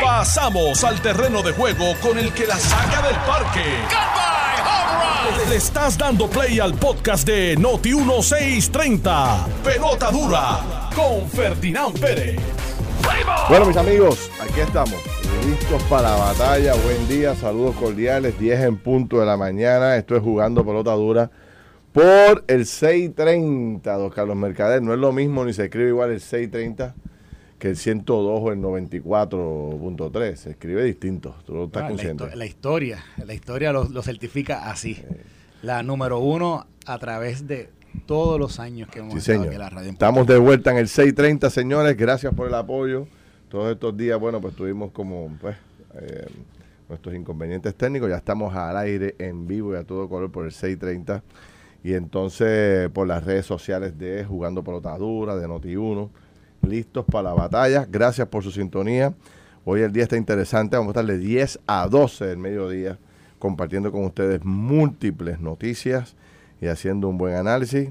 Pasamos al terreno de juego con el que la saca del parque. Le estás dando play al podcast de Noti 1630. Pelota dura con Ferdinand Pérez. Bueno, mis amigos, aquí estamos, listos para la batalla. Buen día, saludos cordiales, 10 en punto de la mañana. Esto es jugando pelota dura por el 630, don Carlos Mercader. No es lo mismo ni se escribe igual el 630 que el 102 o el 94.3. Se escribe distinto, tú lo estás la, consciente. histo- la historia, la historia lo, lo certifica así. La número uno a través de todos los años que hemos Sí, estado aquí en la radio. Estamos de vuelta en el 630, señores. Gracias por el apoyo. Todos estos días, bueno, pues tuvimos como, pues, eh, nuestros inconvenientes técnicos. Ya estamos al aire, en vivo y a todo color por el 630. Y entonces por las redes sociales de Jugando Pelota Dura, de Noti1. Listos para la batalla. Gracias por su sintonía. Hoy el día está interesante. Vamos a estar de 10 a 12 del mediodía compartiendo con ustedes múltiples noticias y haciendo un buen análisis.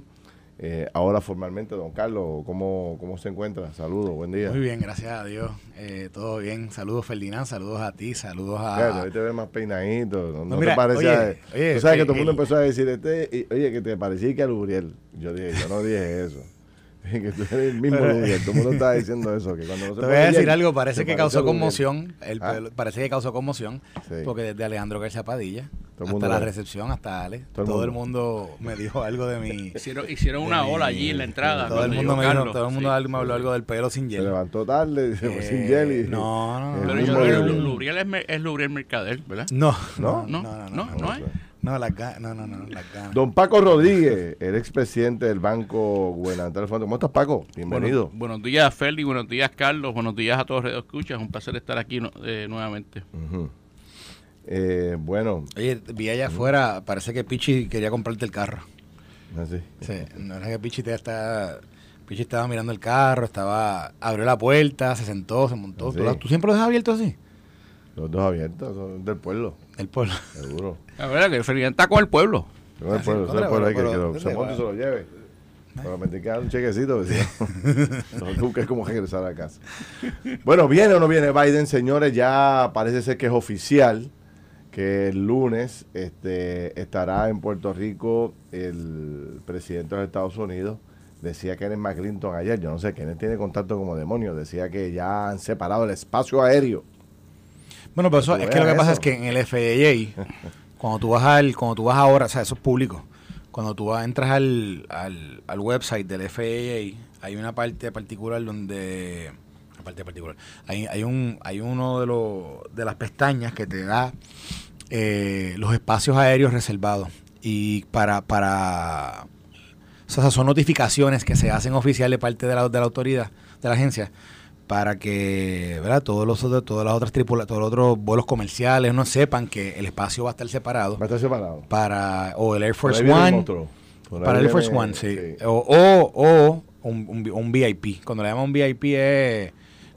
Eh, ahora formalmente, don Carlos, ¿cómo, cómo se encuentra? Saludos, buen día. Muy bien, gracias a Dios. Eh, todo bien. Saludos Ferdinand, saludos a ti, saludos a... Fíjate, hoy te ves más peinadito. No, no mira, te parece. oye, a- oye, tú sabes que eh, todo el mundo el- empezó a decir, este, y- oye, que te parecía que a Luriel. Yo dije, yo no dije eso. que tú eres el mismo. Todo el mundo diciendo eso. Que cuando no se Te voy a decir algo, parece se que parece causó conmoción. El Ah. parece que causó conmoción. Sí. Porque desde Alejandro García Padilla hasta mundo la recepción, hasta Ale, Todo todo, el el mundo me dijo algo de mi. Hicieron, hicieron una ola allí en la entrada. Todo el mundo me dijo, todo el mundo Sí. algo- me habló algo del pelo sin Se hielo. levantó tarde, se fue Eh, sin jelly. no, no, no. El Pero yo creo que. Luriel es, Luriel Mercader, ¿verdad? No, ¿No? no, No, no, no, no, no, no no, las ga- no, no, no, las ganas. Don Paco Rodríguez, el expresidente del Banco Gubernamental del Fondo. ¿Cómo estás, Paco? Bienvenido. Bueno, buenos días, Feli. Buenos días, Carlos. Buenos días a todos los escuchas. Un placer estar aquí no- eh, nuevamente. Eh, bueno, Oye, vi allá afuera, parece que Pichi quería comprarte el carro. así. Sí, no era que Pichi te está, Pichi estaba mirando el carro, estaba, abrió la puerta, se sentó, se montó. ¿Ah, sí? ¿Tú, lo- tú siempre lo dejas abierto así? Los dos abiertos, son del pueblo, El pueblo. seguro. La verdad que Feli está con el pueblo. Ah, sí, pueblo, pero- pueblo, hay que, lo- se monte y se lo lleve. Pero me tiene que dar un chequecito, no, no es como regresar a casa. Bueno, ¿viene o no viene Biden, señores? Ya parece ser que es oficial que el lunes este, estará en Puerto Rico el presidente de los Estados Unidos. Decía Kenneth McClinton ayer, yo no sé, Kenneth tiene contacto como demonio, decía que ya han separado el espacio aéreo. Bueno, pero eso, es que lo que pasa es que en el FAA, cuando tú vas al, cuando tú vas ahora, o sea, eso es público. Cuando tú vas- entras al, al, al website del FAA, hay una parte particular donde parte particular. Hay, hay un hay uno de los de las pestañas que te da eh, los espacios aéreos reservados y para para o sea, son notificaciones que se hacen oficial de parte de la, de la autoridad, de la agencia, para que ¿verdad? todos los otros, todas las otras tripula, todos los otros vuelos comerciales no sepan que el espacio va a estar separado Va a estar separado. para o el Air Force el One. para el Air Force One sí, o o, o un, un, un VIP cuando le llaman un VIP es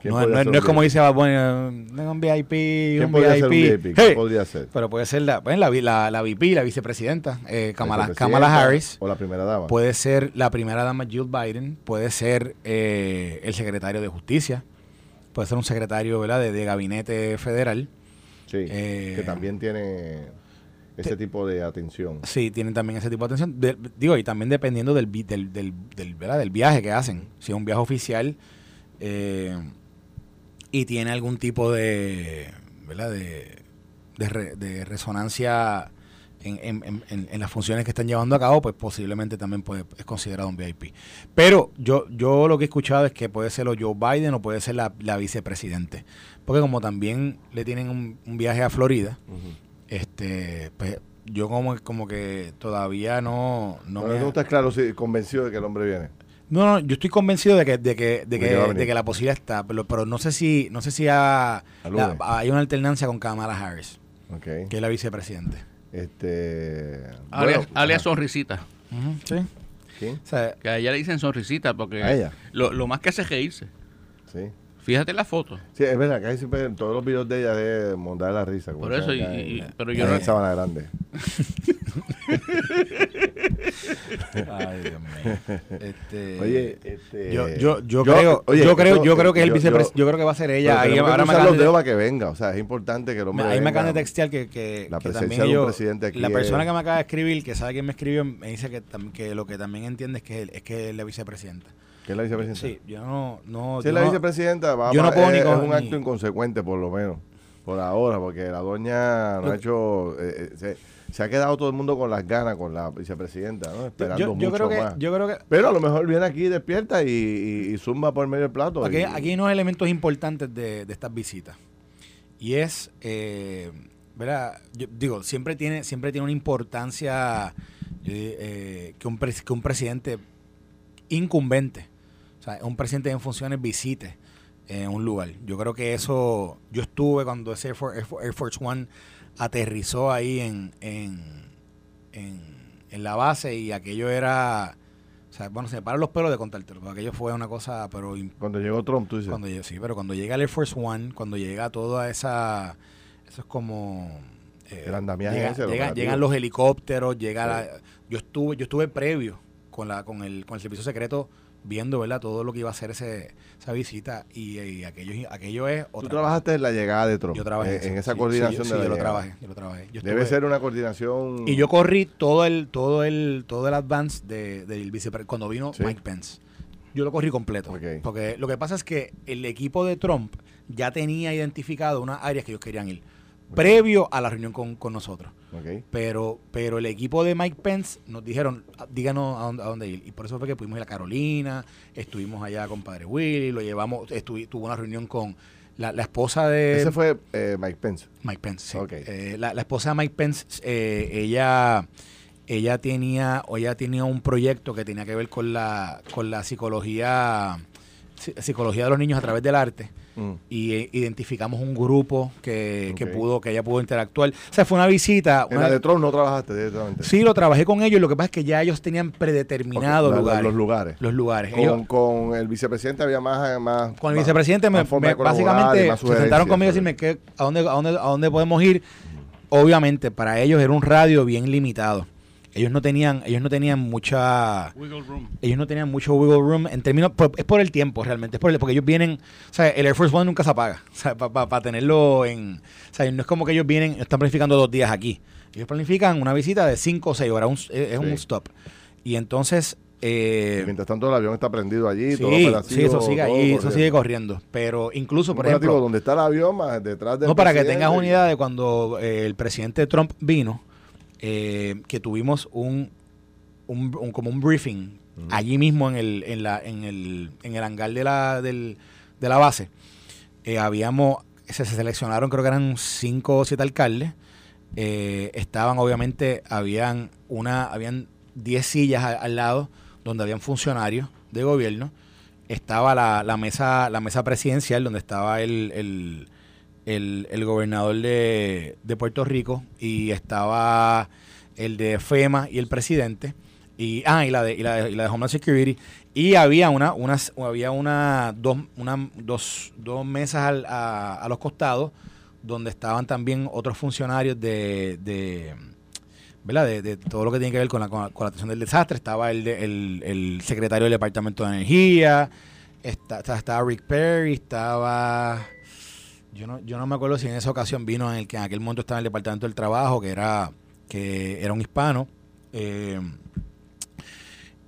¿Quién no, no no es como dice Bad Bunny, eh, un VIP ¿Quién un podría VIP, ser un VIP? ¿Quién Hey, podría ser? pero puede ser la, pues, la, la, la VP la vicepresidenta eh, Kamala, Vicepresidenta Kamala Harris O la primera dama. Puede ser la primera dama Jill Biden, puede ser eh, el secretario de Justicia, puede ser un secretario ¿verdad? De, de gabinete federal. Sí, Eh, que también tiene ese tipo de atención. Sí, tienen también ese tipo de atención. De- digo, y también dependiendo del, del, del, del, ¿verdad? del viaje que hacen. Si es un viaje oficial eh, y tiene algún tipo de, ¿verdad? de, de, re- de resonancia en, en- en- las funciones que están llevando a cabo, pues posiblemente también puede, es considerado un VIP. Pero yo, yo lo que he escuchado es que puede ser o Joe Biden o puede ser la, la vicepresidente. Porque como también le tienen un, un viaje a Florida, este pues yo como, como que todavía no... No, No, me- tú estás claro, sí, convencido de que el hombre viene. No, no, yo estoy convencido de que, de que, de que de que la posibilidad está, pero, pero no sé si, no sé si ha- la- hay una alternancia con Kamala Harris, que es la vicepresidente. Este. Alias, bueno, alias ajá. sonrisita. Sí. Sea, Que a ella le dicen sonrisita porque ¿A ella? Lo, lo más que hace es reírse. Sí. Fíjate la foto. Sí, es verdad, casi siempre en todos los videos de ella de montar la risa. Por eso, y- acá y- en- pero yo en no- Grande. Ay, Dios mío. Este, Oye, este, yo, yo, yo, creo, oye, yo creo, esto- yo creo que es el yo- vicepresidente, yo- yo, creo que va a ser ella. Ahí, que ahora me los de- dedos para que venga. O sea, es importante que el hombre ahí me acaban de textear que, que, La que presencia también de un presidente aquí la persona es- que me acaba de escribir, que sabe quién me escribió, me dice que, que lo que también entiende es que es, es que es la vicepresidenta. ¿Qué es la vicepresidenta? Sí, yo no, no, Si yo es la no- vicepresidenta, va yo no puedo es, ni es con- un ni- acto inconsecuente, por lo menos, por ahora, porque la doña no ha hecho. eh, eh, se, se ha quedado todo el mundo con las ganas con la vicepresidenta, ¿no? Esperando yo, yo mucho creo que, más. yo creo que Pero a lo mejor viene aquí, despierta y, y, y zumba por medio del plato. Aquí, y- aquí hay unos elementos importantes de, de estas visitas. Y es, eh, ¿verdad? Yo digo, siempre tiene, siempre tiene una importancia eh, que, un que un presidente incumbente, o sea, un presidente en funciones visite en un lugar. Yo creo que eso, yo estuve cuando ese Air Force, Air One aterrizó ahí en, en, en, en la base y aquello era... O sea, bueno, se me paran los pelos de contártelo, porque aquello fue una cosa, pero Cuando llegó Trump, tú dices. cuando sí, pero cuando llega el Air Force One, cuando llega toda esa, eso es como eh, El andamiaje llega- ese, llegan los helicópteros, llega la- yo estuve, yo estuve previo con la, con el, con el servicio secreto viendo, ¿verdad? Todo lo que iba a ser ese, esa visita y, y aquello, aquello es Tú otra. trabajaste en la llegada de Trump. yo trabajé en, en esa Sí, coordinación sí, de sí, la yo lo trabajé, yo lo trabajé. Yo Debe estuve- ser una coordinación. y yo corrí todo el, todo el, todo el advance de, del vicepresidente cuando vino. Mike Pence. Yo lo corrí completo. Ok. Porque lo que pasa es que el equipo de Trump ya tenía identificado unas áreas que ellos querían ir. Previo a la reunión con, con nosotros. Pero, pero el equipo de Mike Pence nos dijeron, "Ah, díganos a dónde, a dónde ir. Y por eso fue que pudimos ir a Carolina, estuvimos allá con Padre Willy, lo llevamos, estuvi- tuvo una reunión con la, la esposa de Ese fue eh, Mike Pence. Mike Pence, sí. Eh, la, la esposa de Mike Pence, eh, ella, ella tenía, o ella tenía un proyecto que tenía que ver con la, con la psicología, psi- psicología de los niños a través del arte. Mm. Y eh, identificamos un grupo que, que pudo, que ella pudo interactuar. O sea, fue una visita. En una- la de no trabajaste directamente. sí, lo trabajé con ellos. Lo que pasa es que ya ellos tenían predeterminados lugares. Los lugares. Los lugares. Con, Ellos- con el vicepresidente había más. más con el vicepresidente me, más me- y básicamente más se sentaron conmigo a sobre- decirme que, a, dónde, a, dónde, a dónde podemos ir. Obviamente, para ellos era un radio bien limitado. Ellos no tenían, ellos no tenían mucha, Wiggle room. ellos no tenían mucho wiggle room en términos, por- es por el tiempo realmente, es por el- porque ellos vienen, o sea, el Air Force One nunca se apaga, o sea, para tenerlo en, o sea, no es como que ellos vienen, están planificando dos días aquí, ellos planifican una visita de cinco o seis horas, un- es, un stop, y entonces, eh, Y mientras tanto, el avión está prendido allí. todo sí, operativo, sí, eso sigue todo ahí, eso corriendo. sigue corriendo, pero incluso, Un por ejemplo, donde está el avión, más detrás del no, para que tengas una idea de cuando eh, el presidente Trump vino, eh, que tuvimos un, un- un- como un briefing allí mismo en el, en la, en el, en el hangar de la, del- de la base. Eh, habíamos, se, se seleccionaron, creo que eran cinco o siete alcaldes. Eh, estaban, obviamente, habían una, habían 10 sillas al lado donde habían funcionarios de gobierno. Estaba la, la mesa, la mesa presidencial donde estaba el, el, el, el gobernador de, de Puerto Rico y estaba el de FEMA y el presidente y ah y la de y la y la de Homeland Security y había una unas había una dos una dos, dos mesas al- a, a los costados donde estaban también otros funcionarios de, de ¿verdad? De, de todo lo que tiene que ver con la, con la, con la atención del desastre. Estaba el, de- el, el secretario del Departamento de Energía, está- estaba Rick Perry, estaba... Yo no, yo no me acuerdo si en esa ocasión vino en el que en aquel momento estaba en el Departamento del Trabajo, que era, que era un hispano. eh,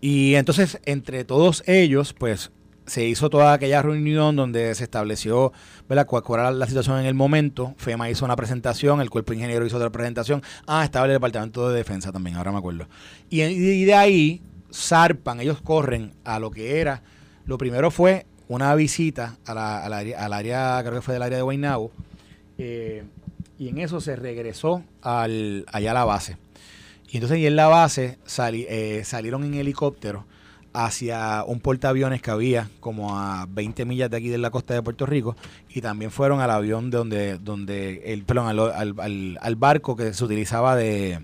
y entonces, entre todos ellos, pues se hizo toda aquella reunión donde se estableció ¿verdad? cuál era la situación en el momento. FEMA hizo una presentación, el cuerpo ingeniero hizo otra presentación. Ah, estaba el departamento de defensa también, ahora me acuerdo. Y de ahí zarpan, ellos corren a lo que era. Lo primero fue una visita a la- al, área, al área, creo que fue del área de Guaynabo. eh, y en eso se regresó al, allá a la base. Y entonces y en la base sali- eh, salieron en helicóptero hacia un portaaviones que había como a 20 millas de aquí de la costa de Puerto Rico y también fueron al avión de donde, donde el, perdón, al, al- al- al barco que se utilizaba de,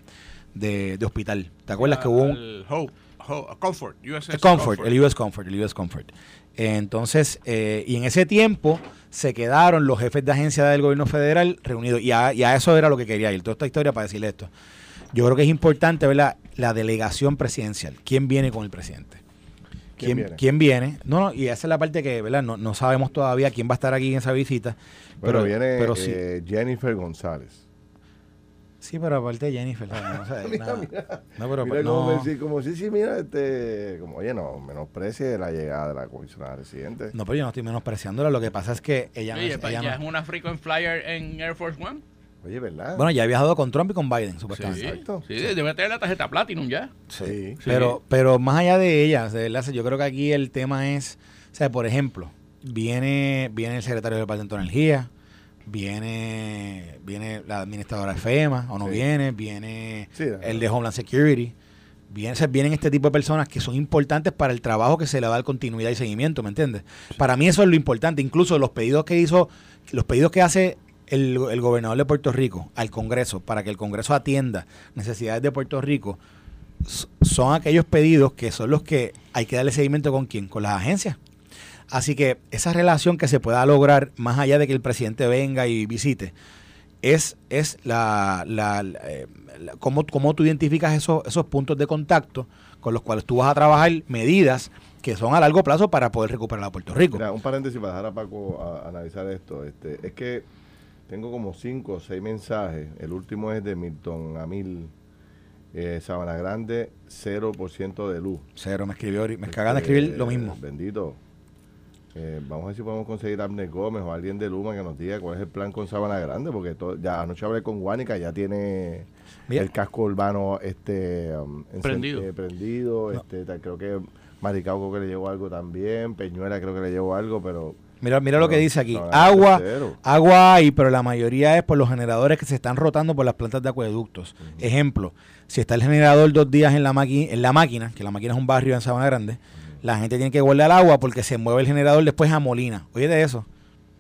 de, de hospital. ¿Te acuerdas que hubo un, El Hope, Hope, Comfort, USS Comfort, el US Comfort, el US Comfort. Entonces, eh, y en ese tiempo se quedaron los jefes de agencia del gobierno federal reunidos. Y a, y a eso era lo que quería ir. Toda esta historia para decirle esto. Yo creo que es importante, ¿verdad? la delegación presidencial. ¿Quién viene con el presidente? ¿Quién ¿Quién, viene? quién viene? No, no, y esa es la parte que, ¿verdad? No, no sabemos todavía quién va a estar aquí en esa visita. Bueno, pero viene pero sí. eh, Jennifer González. Sí, pero aparte de Jennifer, ¿sabes? No, sé, Mira, nada. mira. No, pero Mira no. cómo decir, como sí, sí, mira, este, como, oye, no, menosprecie la llegada de la comisionada residente. No, pero yo no estoy menospreciándola. Lo que pasa es que ella no Oye, es- pa- ella ya no- es una frequent flyer en Air Force One. Oye, ¿verdad? Bueno, ya ha viajado con Trump y con Biden, Sí, supuestamente. Exacto. sí, debe tener la tarjeta Platinum ya. sí. Pero, pero más allá de ella, de verdad, yo creo que aquí el tema es, o sea, por ejemplo, viene, viene el secretario del Departamento de Energía, viene, viene la administradora de FEMA, o no Sí. viene, viene Sí, el de Homeland Security, viene, o sea, vienen este tipo de personas que son importantes para el trabajo que se le va a dar continuidad y seguimiento, ¿me entiendes? Para mí eso es lo importante, incluso los pedidos que hizo, los pedidos que hace el, el gobernador de Puerto Rico al Congreso para que el Congreso atienda necesidades de Puerto Rico, son aquellos pedidos que son los que hay que darle seguimiento con quién, con las agencias. Así que esa relación que se pueda lograr más allá de que el presidente venga y visite, es, es la, la, la- eh, la- cómo, cómo tú identificas esos, esos puntos de contacto con los cuales tú vas a trabajar medidas que son a largo plazo para poder recuperar a Puerto Rico. Mira, un paréntesis para dejar a Paco a- a analizar esto. Este, es que tengo como cinco o seis mensajes. El último es de Milton Amil. Eh, Sabana Grande, 0% de luz. Cero, me escribió, me cagan de escribir Eh, lo mismo. Bendito. Eh, vamos a ver si podemos conseguir a Abner Gómez o alguien de Luma que nos diga cuál es el plan con Sabana Grande, porque to- ya anoche hablé con Guánica, ya tiene Mira. el casco urbano este um, Prendido. eh, prendido, No. este, creo que Maricauco que le llevó algo también, Peñuela creo que le llevó algo, pero Mira, mira lo que dice aquí. Agua, agua hay, pero la mayoría es por los generadores que se están rotando por las plantas de acueductos. Ejemplo, si está el generador dos días en la, maqui- en la máquina, que la máquina es un barrio en Sabana Grande, la gente tiene que guardar agua porque se mueve el generador después a Molina. Oye de eso.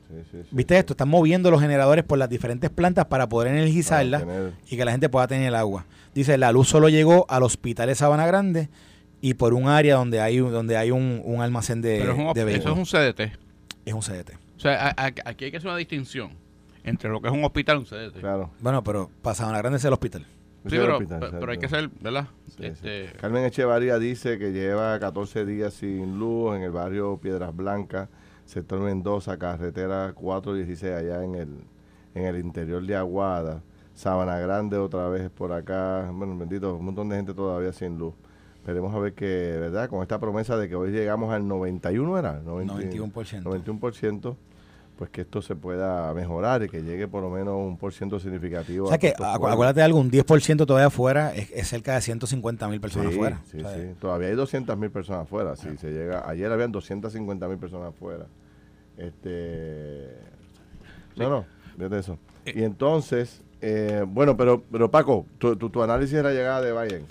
Sí, sí, sí, ¿Viste sí. esto? Están moviendo los generadores por las diferentes plantas para poder energizarlas tener- y que la gente pueda tener el agua. Dice, la luz solo llegó al hospital de Sabana Grande y por un área donde hay, un- donde hay un, un almacén de, Pero es un, op- de eso es un CDT. Es un CDT. O sea, a- a- aquí hay que hacer una distinción entre lo que es un hospital y un CDT. Claro. Bueno, pero para Sabana Grande es el hospital. Sí, pero, hospital, pero- pero hay que ser, ¿verdad? Sí, sí. este, Carmen Echevarría dice que lleva 14 días sin luz en el barrio Piedras Blancas, sector Mendoza, carretera 416 allá en el, en el interior de Aguada. Sabana Grande otra vez por acá. Bueno, bendito, un montón de gente todavía sin luz. Esperemos a ver que, ¿verdad? Con esta promesa de que hoy llegamos al 91, ¿era? 90 91%. 91%, pues que esto se pueda mejorar y que llegue por lo menos un por ciento significativo. O sea que, acu- pueblos. acuérdate de algo, un 10% todavía afuera es, es cerca de 150 mil personas sí, afuera. Sí, O sea, sí. Todavía hay 200 mil personas afuera. Sí, se llega. Ayer habían 250 mil personas afuera. Este. No, no, desde eso. Eh. Y entonces, eh, bueno, pero, pero Paco, tu, tu, tu análisis de la llegada de Biden.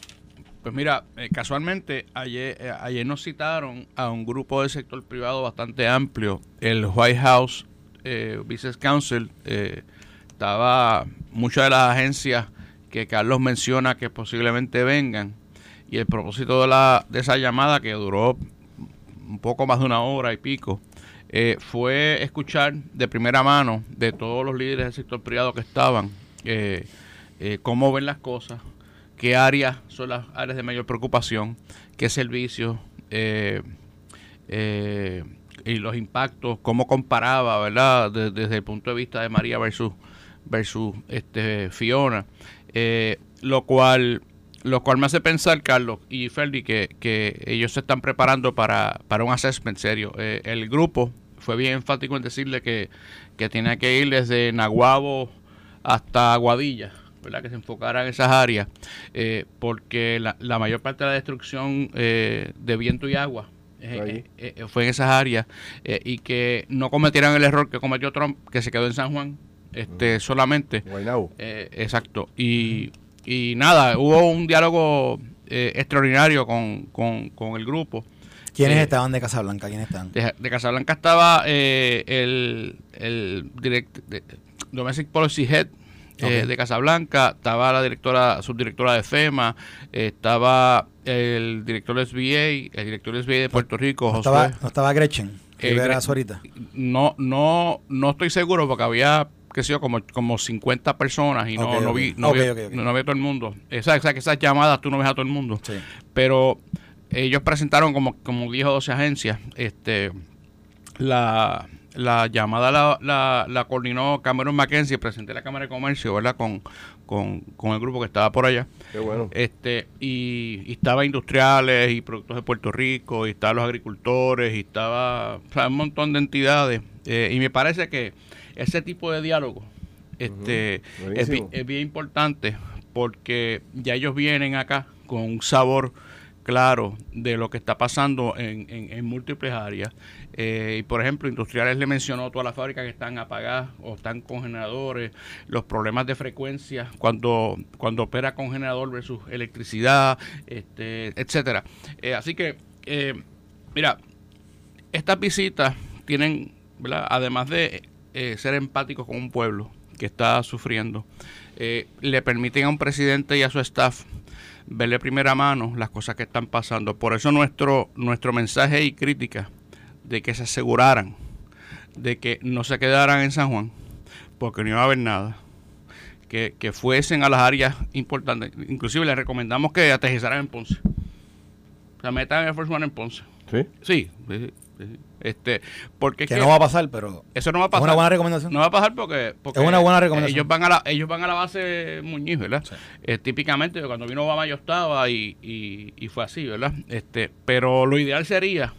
Pues mira, eh, casualmente ayer, eh, ayer nos citaron a un grupo del sector privado bastante amplio. El White House eh, Business Council eh, estaba muchas de las agencias que Carlos menciona que posiblemente vengan. Y el propósito de, la, de esa llamada que duró un poco más de una hora y pico eh, fue escuchar de primera mano de todos los líderes del sector privado que estaban eh, eh, cómo ven las cosas, qué áreas son las áreas de mayor preocupación, qué servicios eh, y los impactos, cómo comparaba, ¿verdad? De- desde el punto de vista de María versus, versus este, Fiona, eh, lo cual lo cual me hace pensar, Carlos y Ferdi, que, que ellos se están preparando para, para un assessment serio. Eh, el grupo fue bien enfático en decirle que, que tenía que ir desde Naguabo hasta Aguadilla, ¿verdad? que se enfocara en esas áreas, eh, porque la, la mayor parte de la destrucción de viento y agua eh, eh, eh, fue en esas áreas eh, y que no cometieran el error que cometió Trump, que se quedó en San Juan este, solamente. Guaynabo. Eh, exacto. Y, y nada, hubo un diálogo eh, extraordinario con, con, con el grupo. ¿Quiénes Eh, estaban de Casablanca? ¿Quiénes están? De, de Casablanca estaba eh, el, el direct, de- Domestic Policy Head eh, de Casablanca, estaba la directora, subdirectora de FEMA, eh, estaba el director de SBA, el director de SBA de Puerto Rico, ¿No Josué. estaba, no estaba Gretchen? Eh, Rivera Gre- ahorita. No, no, no estoy seguro porque había qué sé yo, como, como 50 personas y no, no vi, no, Ok, vi, ok, ok. no vi a todo el mundo. Esa, esa- esas llamadas tú no ves a todo el mundo. Sí. Pero ellos presentaron como, como 10 o 12 agencias. Este, la, la llamada la, la, la coordinó Cameron Mackenzie, presidente de la Cámara de Comercio, ¿verdad? Con, con, con el grupo que estaba por allá. Qué bueno. Este, y, y estaba industriales y productos de Puerto Rico, y estaban los agricultores, y estaba o sea, un montón de entidades. Eh, y me parece que ese tipo de diálogo este, es, es bien importante porque ya ellos vienen acá con un sabor claro de lo que está pasando en, en- en múltiples áreas. Eh, y por ejemplo, Industriales le mencionó todas las fábricas que están apagadas o están con generadores, los problemas de frecuencia cuando, cuando opera con generador versus electricidad, este, etcétera. Eh, así que, eh, mira, estas visitas tienen, además de eh, ser empáticos con un pueblo que está sufriendo, le permiten a un presidente y a su staff ver de primera mano las cosas que están pasando. Por eso nuestro, nuestro mensaje y crítica de que se aseguraran de que no se quedaran en San Juan, porque no iba a haber nada. Que, que fuesen a las áreas importantes. Inclusive les recomendamos que aterrizaran en Ponce. O sea, metan Air Force One en Ponce. Sí, sí, sí, sí. Este, porque es Que no va a pasar, pero eso no va a es pasar. una buena recomendación. No va a pasar porque, porque Es una buena recomendación. Ellos van a la, ellos van a la base Muñiz, ¿verdad? Eh, típicamente cuando vino Obama yo estaba y, y, y fue así, ¿verdad? Este, pero lo ideal sería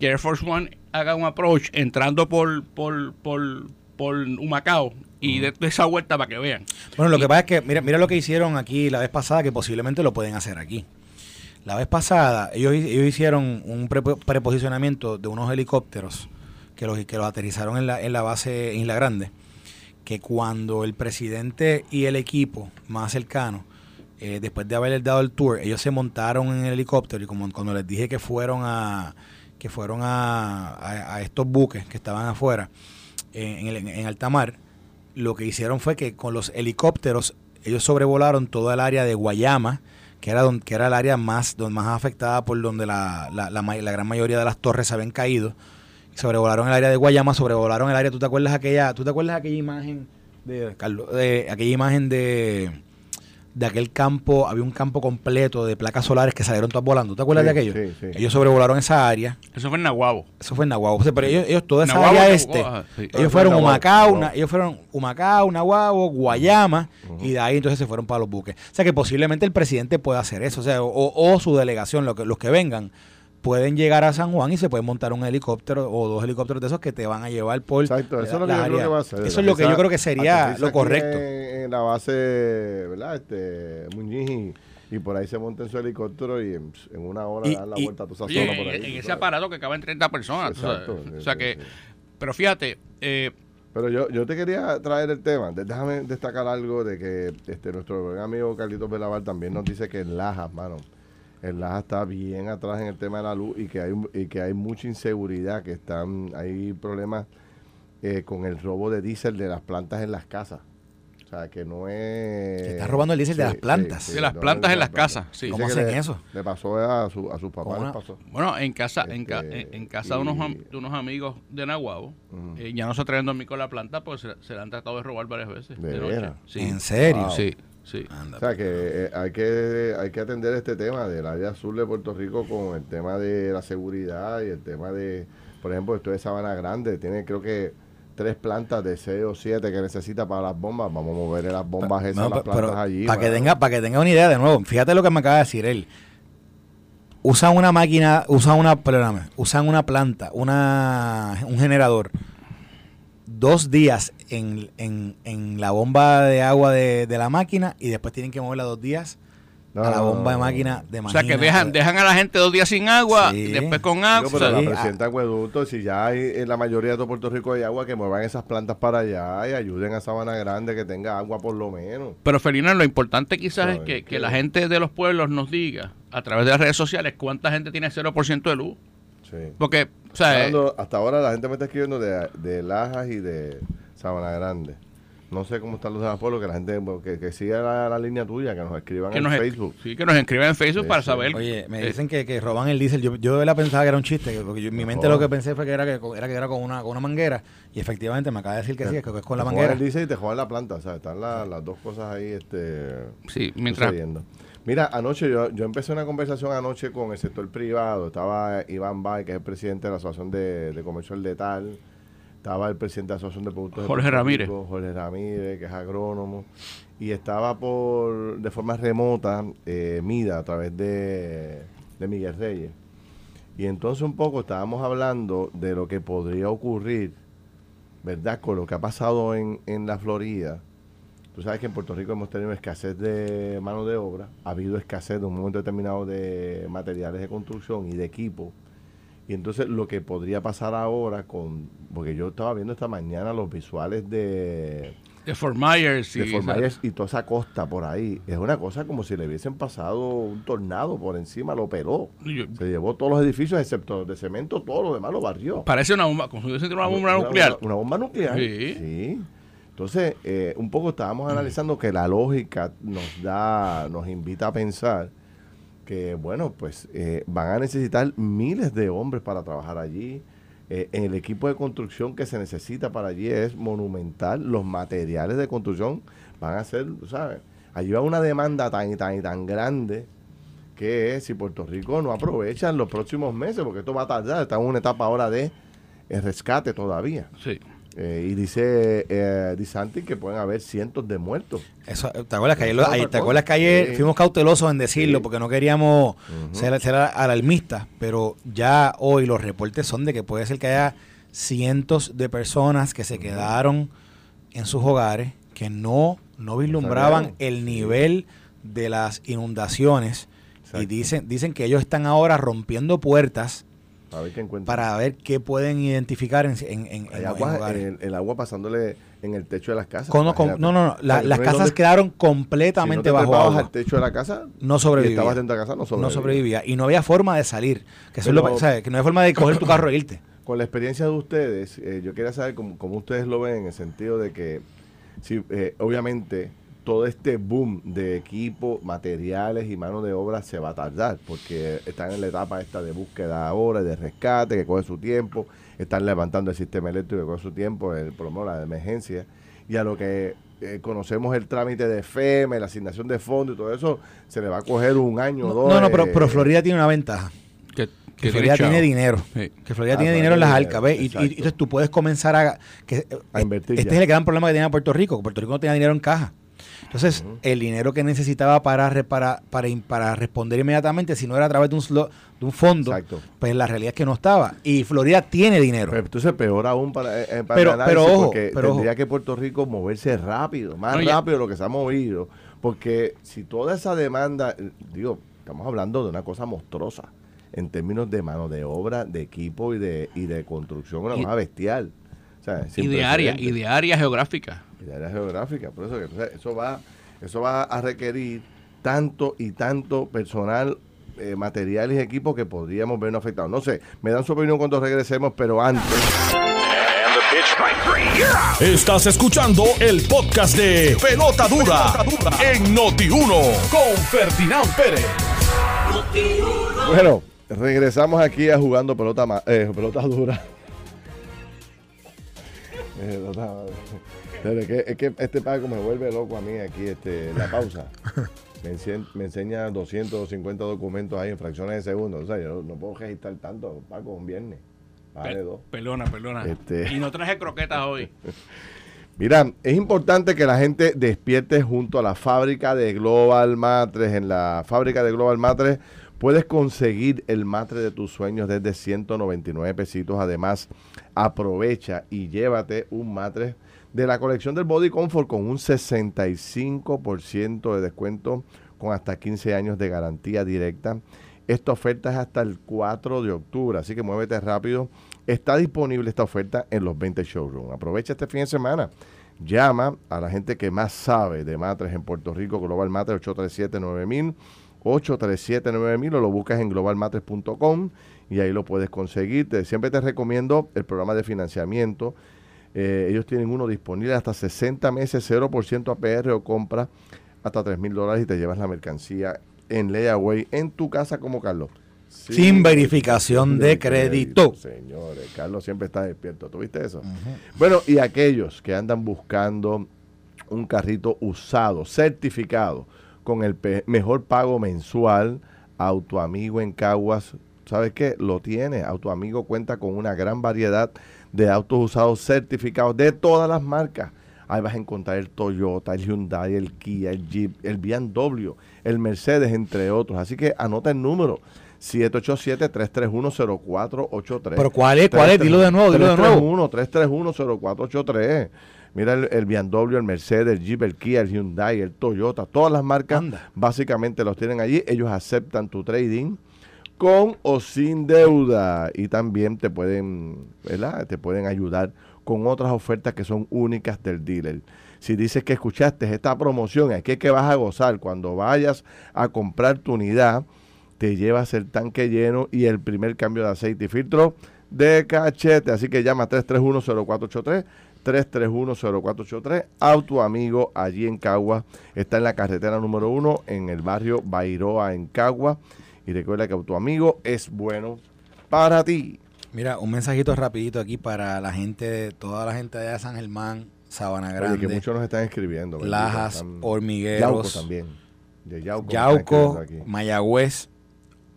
que Air Force One haga un approach entrando por por por, por Humacao y de de esa vuelta para que vean. Bueno, lo que pasa es que, mira, mira lo que hicieron aquí la vez pasada, que posiblemente lo pueden hacer aquí. La vez pasada, ellos, ellos hicieron un pre- preposicionamiento de unos helicópteros que los, que los aterrizaron en la, en la base Isla Grande, que cuando el presidente y el equipo más cercano, eh, después de haberles dado el tour, ellos se montaron en el helicóptero y como cuando les dije que fueron a que fueron a, a- estos buques que estaban afuera en, el- en alta mar, lo que hicieron fue que con los helicópteros ellos sobrevolaron toda el área de Guayama, que era, don- que era el área más, don- más afectada por donde la, la- la la gran mayoría de las torres habían caído. Sobrevolaron el área de Guayama, sobrevolaron el área, ¿tú te acuerdas aquella, tú te acuerdas aquella imagen de Carlos, de aquella imagen de de aquel campo, había un campo completo de placas solares que salieron todas volando. ¿Tú te acuerdas Sí, de aquello? sí, sí. Ellos sobrevolaron esa área. Eso fue en Nahuabo. Eso fue en Nahuabo. O sea, pero ellos, ellos toda esa Nahuabo, área Nahuabo, este, ellos fueron fue Nahuabo, Humacao, na- ellos fueron Humacao, Nahuabo, Guayama, y de ahí entonces se fueron para los buques. O sea que posiblemente el presidente pueda hacer eso, o sea, o, o su delegación, lo que, los que vengan, pueden llegar a San Juan y se pueden montar un helicóptero o dos helicópteros de esos que te van a llevar por Exacto, eso es lo que yo creo que va a hacer. Eso es lo que yo creo que sería lo correcto. En, en la base, ¿verdad? Este, Muñiz y, y por ahí se monta en su helicóptero y en, en una hora Y- dan la y- vuelta a toda esa zona por ahí. en ese sabes. aparato que caben 30 personas. Exacto, o sea sí, que, sí. pero fíjate, eh, Pero yo, yo te quería traer el tema. Déjame destacar algo de que este nuestro buen amigo Carlitos Belaval también nos dice que en Lajas, mano, en Lajas está bien atrás en el tema de la luz y que hay, y que hay mucha inseguridad, que están hay problemas eh, con el robo de diésel de las plantas en las casas. O sea, que no es... Que está robando el diésel de las plantas. De las no, plantas en las plantas. casas, sí. ¿Cómo hacen le- eso? Le pasó a, su, a sus papás, una- pasó. bueno, en casa, en, ca- Este, en, en casa de, unos, de unos amigos de Nahuabo, Ujú. eh, ya no se atreven a dormir con la planta porque se, se la han tratado de robar varias veces. ¿De noche. Sí. ¿En serio? Wow. Sí, sí. Anda, O sea que eh, hay que hay que atender este tema del área azul de Puerto Rico con el tema de la seguridad y el tema de, por ejemplo, esto de Sabana Grande, tiene creo que tres plantas de 6 o 7 que necesita para las bombas, vamos a mover las bombas esas, No, las plantas pero allí. Para que tenga, para que tenga una idea de nuevo, fíjate lo que me acaba de decir él. Usan una máquina, usan una, perdóname, usan una planta, una, un generador, dos días en, en, en la bomba de agua de, de la máquina y después tienen que moverla dos días No, a la bomba de máquina de O sea que máquina. dejan, dejan a la gente dos días sin agua, Sí. y después con agua. pero o sea, la Sí, presidenta de Acueducto, si ya hay en la mayoría de todo Puerto Rico hay agua, que muevan esas plantas para allá y ayuden a Sabana Grande que tenga agua por lo menos. Pero Felina, lo importante quizás es que, que- que la gente de los pueblos nos diga a través de las redes sociales cuánta gente tiene 0% de luz. Sí. Porque, o sea, eh, Hablando- hasta ahora la gente me está escribiendo de, de Lajas y de Sabana Grande. No sé cómo están los demás pueblos, que la gente que, que siga la, la línea tuya, que nos escriban Que en nos, es- Facebook. sí, que nos escriban en Facebook Sí, para sí. saber. Oye, me eh, dicen que, que roban el diésel. Yo, yo de verdad pensaba que era un chiste, que- porque yo- en mi mente lo que pensé fue que era que, era que era con una, con una manguera. Y efectivamente me acaba de decir que sí, que es con la manguera. el diésel y te joden la planta, o sea, están la- las dos cosas ahí este, Sí, mientras. sucediendo. Mira, anoche yo, yo empecé una conversación anoche con el sector privado. Estaba Iván Bay, que es el presidente de la Asociación de, de Comercio del Detal. Estaba el presidente de la Asociación de Productos Jorge Ramírez. Jorge Ramírez, que es agrónomo. Y estaba por de forma remota eh, Mida a través de, de Miguel Reyes. Y entonces un poco estábamos hablando de lo que podría ocurrir, ¿verdad? Con lo que ha pasado en, en la Florida. Tú sabes que en Puerto Rico hemos tenido escasez de mano de obra, ha habido escasez de un momento determinado de materiales de construcción y de equipo. Y entonces lo que podría pasar ahora con, porque yo estaba viendo esta mañana los visuales de, De Fort Myers. de y- Fort Myers y toda esa costa por ahí, es una cosa como si le hubiesen pasado un tornado por encima, lo peló. Yo- Se llevó todos los edificios, excepto los de cemento, todo lo demás lo barrió. Parece una bomba, como si hubiese tirado una bomba nuclear. Una, bomba nuclear. Sí. Sí. Entonces, eh, un poco estábamos analizando que la lógica nos da, nos invita a pensar que, bueno, pues eh, van a necesitar miles de hombres para trabajar allí. Eh, el equipo de construcción que se necesita para allí es monumental. Los materiales de construcción van a ser, ¿sabes? Allí va una demanda tan y tan y tan grande que si Puerto Rico no aprovecha en los próximos meses, porque esto va a tardar, está en una etapa ahora de eh, rescate todavía. Sí. Eh, y dice eh, Di Santi que pueden haber cientos de muertos. Eso, ¿Te acuerdas que ayer, ¿te acuerdas que ayer fuimos cautelosos en decirlo Sí. porque no queríamos ser, ser alarmistas? Pero ya hoy los reportes son de que puede ser que haya cientos de personas que se quedaron en sus hogares que no, no vislumbraban el nivel de las inundaciones. Y dicen, dicen que ellos están ahora rompiendo puertas A ver qué encuentran. para ver qué pueden identificar en, en, en- agua, el, el agua pasándole en el techo de las casas. Con- con- imagínate. no, no, no, la- las casas quedaron si no completamente te bajo agua. al techo de la casa No y sobrevivía. estabas dentro de casa, no sobrevivía. no sobrevivía y no había forma de salir que no hay forma de coger tu carro e irte Con la experiencia de ustedes, eh, yo quería saber cómo, cómo ustedes lo ven en el sentido de que, si, eh, obviamente, todo este boom de equipo, materiales y mano de obra se va a tardar, porque están en la etapa esta de búsqueda ahora, de rescate, que coge su tiempo, están levantando el sistema eléctrico, que coge su tiempo, el, por lo menos la de emergencia, y a lo que eh, conocemos el trámite de FEME, la asignación de fondos y todo eso, se le va a coger un año o no, dos. no, no, pero, eh, pero Florida tiene una ventaja Que, que que Florida chavo. tiene dinero Sí. que Florida Ah, tiene dinero en las dinero, ¿ves? Y- y, entonces tú puedes comenzar a que A invertir este ya. es el gran problema que tenía Puerto Rico que Puerto Rico no tenía dinero en caja entonces el dinero que necesitaba para, re- para, para, para responder inmediatamente si no era a través de un, slo- de un fondo Exacto. pues la realidad es que no estaba y Florida tiene dinero Pero entonces peor aún para, eh, para Pero- pero ojo, porque pero tendría ojo. que Puerto Rico moverse rápido, más No, rápido de lo que se ha movido, porque si toda esa demanda, eh, digo, estamos hablando de una cosa monstruosa en términos de mano de obra, de equipo y de y de construcción, una Y- cosa bestial. O sea, sin Y de área, y de área geográfica. Y de área geográfica, por eso que entonces, eso va eso va a requerir tanto y tanto personal eh, materiales y equipos que podríamos vernos afectados. No sé, me dan su opinión cuando regresemos, pero antes Estás escuchando el podcast de Pelota Dura, en Noti1 con Ferdinand Pérez. Bueno, regresamos aquí a jugando pelota, ma- eh, pelota dura. Eh, pelota- es, que, es que este pago me vuelve loco a mí aquí, este, la pausa. Me, ense- me enseña 250 documentos ahí en fracciones de segundos. O sea, yo no, no puedo registrar tanto, Paco, un viernes. Vale, dos. Pelona, pelona. Este- Y no traje croquetas hoy. Mira, es importante que la gente despierte junto a la fábrica de Global Matres. En la fábrica de Global Matres puedes conseguir el matre de tus sueños desde 199 pesitos. Además, aprovecha y llévate un matre de la colección del Body Comfort con un 65% de descuento con hasta 15 años de garantía directa. Esta oferta es hasta el 4 de octubre, así que muévete rápido. Está disponible esta oferta en los 20 showrooms. Aprovecha este fin de semana. Llama a la gente que más sabe de matres en Puerto Rico, Global Matres 837-9000, 837-9000 o lo buscas en globalmatres.com y ahí lo puedes conseguir. Siempre te recomiendo el programa de financiamiento Eh, ellos tienen uno disponible hasta 60 meses, 0% APR o compra hasta 3 mil dólares y te llevas la mercancía en layaway en tu casa como Carlos. Sin, verificación de, crédito. Señores, Carlos siempre está despierto. ¿Tuviste eso? Bueno, y aquellos que andan buscando un carrito usado, certificado, con el mejor pago mensual, Autoamigo en Caguas, ¿sabes qué? Lo tiene. Autoamigo cuenta con una gran variedad de autos usados certificados de todas las marcas. Ahí vas a encontrar el Toyota, el Hyundai, el Kia, el Jeep, el BMW, el Mercedes, entre otros. Así que anota el número. 787-331-0483. ¿Pero cuál es? ¿Cuál es? Dilo de nuevo, dilo de nuevo. 331-0483. Mira el, el BMW, el Mercedes, el Jeep, el Kia, el Hyundai, el Toyota, todas las marcas básicamente los tienen allí. Ellos aceptan tu trading con o sin deuda y también te pueden, ¿verdad? Te pueden ayudar con otras ofertas que son únicas del dealer. Si dices que escuchaste esta promoción, aquí es que vas a gozar cuando vayas a comprar tu unidad, te llevas el tanque lleno y el primer cambio de aceite y filtro de cachete. Así que llama 331-0483. 331-0483. Auto Amigo allí en Cagua. Está en la carretera número uno en el barrio Bairoa en Cagua. Y recuerda que Auto Amigo es bueno para ti. Mira, un mensajito rapidito aquí para la gente, toda la gente de San Germán, Sabana Grande. que muchos nos están escribiendo. Lajas, Hormigueros. Yauco también. De Yauco, Yauco Mayagüez,